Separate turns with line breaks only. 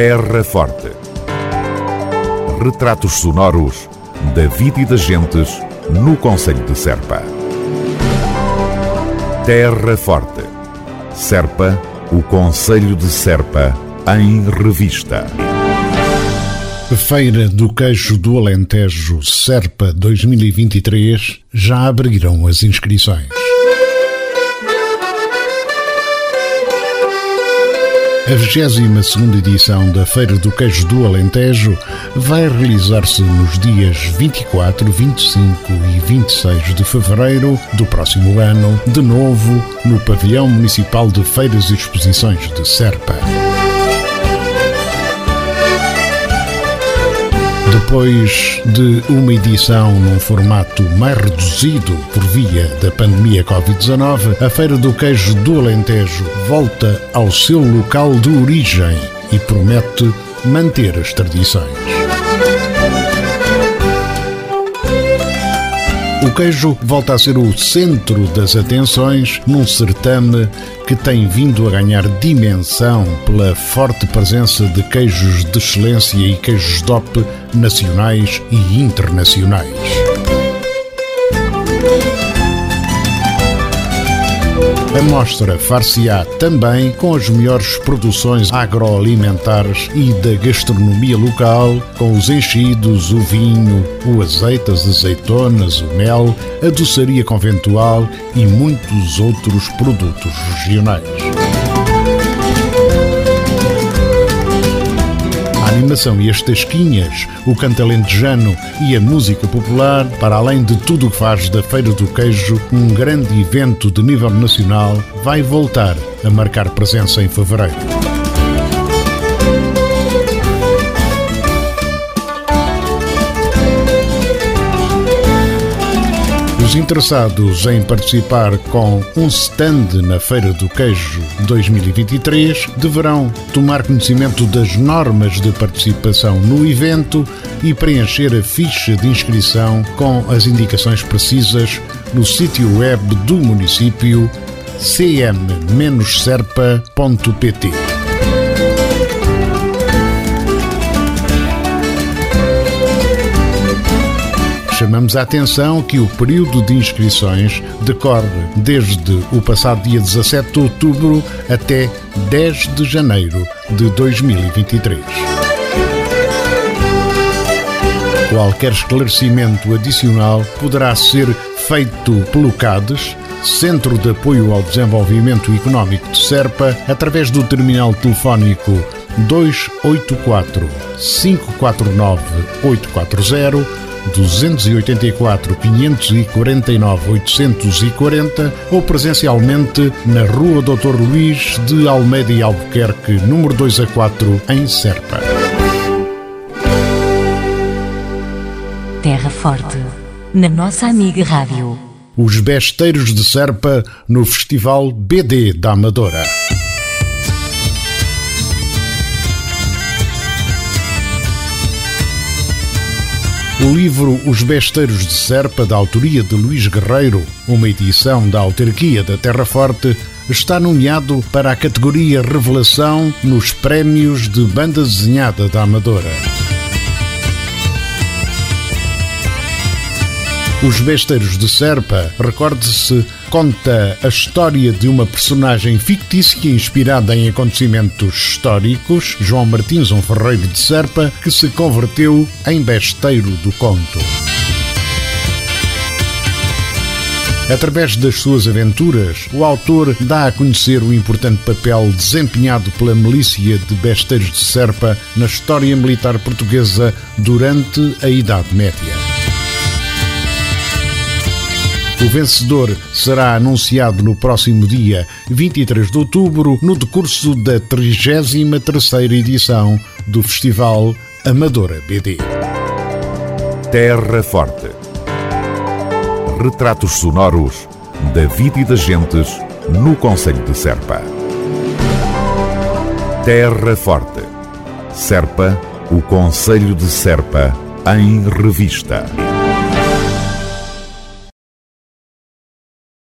Terra Forte. Retratos sonoros da vida e das gentes no Conselho de Serpa. Terra Forte. Serpa, o Conselho de Serpa, em revista.
Feira do Queijo do Alentejo Serpa 2023 já abriram as inscrições. A 22 edição da Feira do Queijo do Alentejo vai realizar-se nos dias 24, 25 e 26 de fevereiro do próximo ano, de novo no Pavilhão Municipal de Feiras e Exposições de Serpa. Depois de uma edição num formato mais reduzido por via da pandemia Covid-19, a Feira do Queijo do Alentejo volta ao seu local de origem e promete manter as tradições. Queijo volta a ser o centro das atenções num certame que tem vindo a ganhar dimensão pela forte presença de queijos de excelência e queijos DOP nacionais e internacionais. A mostra far-se-á também com as melhores produções agroalimentares e da gastronomia local, com os enchidos, o vinho, o azeite, as azeitonas, o mel, a doçaria conventual e muitos outros produtos regionais. Animação e as tasquinhas, o canto alentejano e a música popular, para além de tudo o que faz da Feira do Queijo um grande evento de nível nacional, vai voltar a marcar presença em fevereiro. Interessados em participar com um stand na Feira do Queijo 2023 deverão tomar conhecimento das normas de participação no evento e preencher a ficha de inscrição com as indicações precisas no sítio web do município cm-serpa.pt. chamamos a atenção que o período de inscrições decorre desde o passado dia 17 de outubro até 10 de janeiro de 2023. Qualquer esclarecimento adicional poderá ser feito pelo CADES, Centro de Apoio ao Desenvolvimento Económico de Serpa, através do terminal telefónico 284 549 840 284 549 840 ou presencialmente na Rua Dr. Luís de Almeida e Albuquerque, número 2 a 4, em Serpa.
Terra Forte, na nossa amiga Rádio.
Os Besteiros de Serpa no Festival BD da Amadora. O livro Os Besteiros de Serpa, da autoria de Luís Guerreiro, uma edição da autarquia da Terra Forte, está nomeado para a categoria Revelação nos Prémios de Banda Desenhada da Amadora. Os Besteiros de Serpa, recorde-se, conta a história de uma personagem fictícia inspirada em acontecimentos históricos, João Martins, um ferreiro de Serpa, que se converteu em besteiro do conto. Através das suas aventuras, o autor dá a conhecer o importante papel desempenhado pela milícia de besteiros de Serpa na história militar portuguesa durante a Idade Média. O vencedor será anunciado no próximo dia 23 de outubro, no decurso da 33ª edição do Festival Amadora BD.
Terra Forte. Retratos sonoros da vida e das gentes no Conselho de Serpa. Terra Forte. Serpa, o Conselho de Serpa, em revista.